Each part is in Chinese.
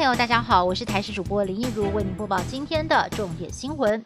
朋友，大家好，我是台视主播林一如，为您播报今天的重点新闻。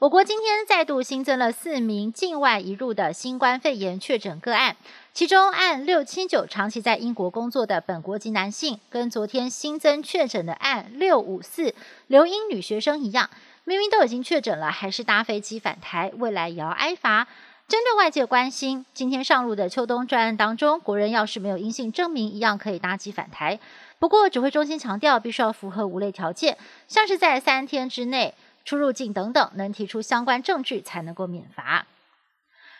我国今天再度新增了四名境外移入的新冠肺炎确诊个案，其中案六七九长期在英国工作的本国籍男性，跟昨天新增确诊的案六五四留英女学生一样，明明都已经确诊了，还是搭飞机返台，未来也要挨罚。针对外界关心，今天上路的秋冬专案当中，国人要是没有阴性证明，一样可以搭机返台。不过，指挥中心强调，必须要符合五类条件，像是在三天之内出入境等等，能提出相关证据才能够免罚。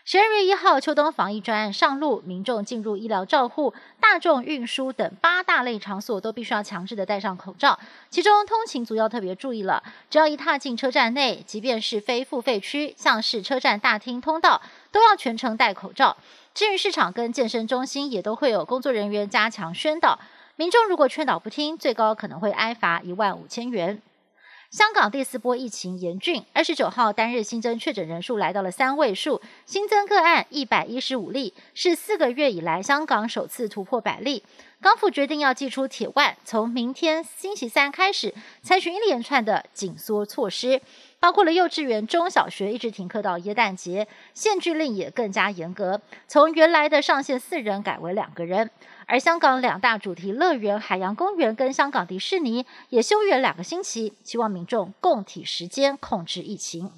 十二月一号，秋冬防疫专案上路，民众进入医疗照护、大众运输等八大类场所，都必须要强制的戴上口罩。其中，通勤族要特别注意了，只要一踏进车站内，即便是非付费区，像是车站大厅通道，都要全程戴口罩。至于市场跟健身中心，也都会有工作人员加强宣导。民众如果劝导不听，最高可能会挨罚一万五千元。香港第四波疫情严峻，二十九号单日新增确诊人数来到了三位数，新增个案一百一十五例，是四个月以来香港首次突破百例。港府决定要祭出铁腕，从明天星期三开始，采取一连串的紧缩措施，包括了幼稚园、中小学一直停课到耶诞节，限聚令也更加严格，从原来的上限四人改为两个人。而香港两大主题乐园海洋公园跟香港迪士尼也休园两个星期，期望民众共体时间控制疫情。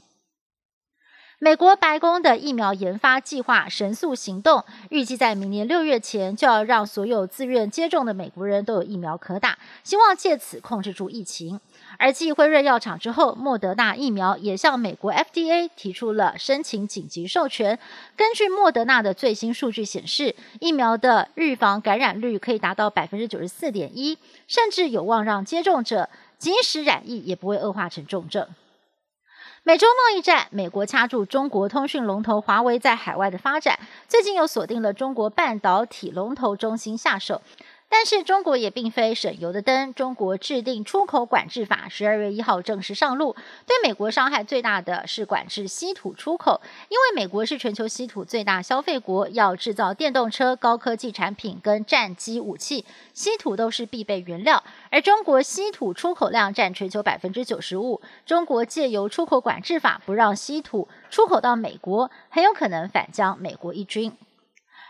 美国白宫的疫苗研发计划“神速行动”预计在明年六月前就要让所有自愿接种的美国人都有疫苗可打，希望借此控制住疫情。而继辉瑞药厂之后，莫德纳疫苗也向美国 FDA 提出了申请紧急授权。根据莫德纳的最新数据显示，疫苗的预防感染率可以达到百分之九十四点一，甚至有望让接种者即使染疫也不会恶化成重症。美洲贸易战，美国掐住中国通讯龙头华为在海外的发展，最近又锁定了中国半导体龙头中芯下手。但是中国也并非省油的灯，中国制定出口管制法，十二月一号正式上路。对美国伤害最大的是管制稀土出口，因为美国是全球稀土最大消费国，要制造电动车、高科技产品跟战机武器，稀土都是必备原料。而中国稀土出口量占全球百分之九十五，中国借由出口管制法不让稀土出口到美国，很有可能反将美国一军。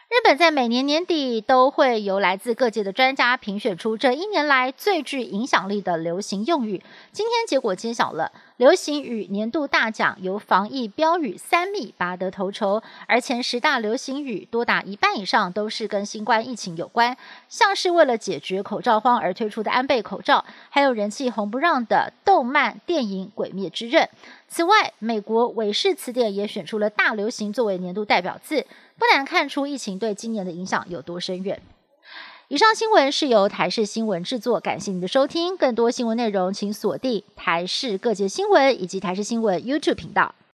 日本在每年年底都会由来自各界的专家评选出这一年来最具影响力的流行用语。今天结果揭晓了，流行语年度大奖由防疫标语三密拔得头筹，而前十大流行语多达一半以上都是跟新冠疫情有关，像是为了解决口罩荒而推出的安倍口罩，还有人气红不让的动漫电影《鬼灭之刃》。此外，美国韦氏词典也选出了大流行作为年度代表字。不难看出，疫情对今年的影响有多深远。以上新闻是由台视新闻制作，感谢您的收听。更多新闻内容，请锁定台视各界新闻以及台视新闻 YouTube 频道。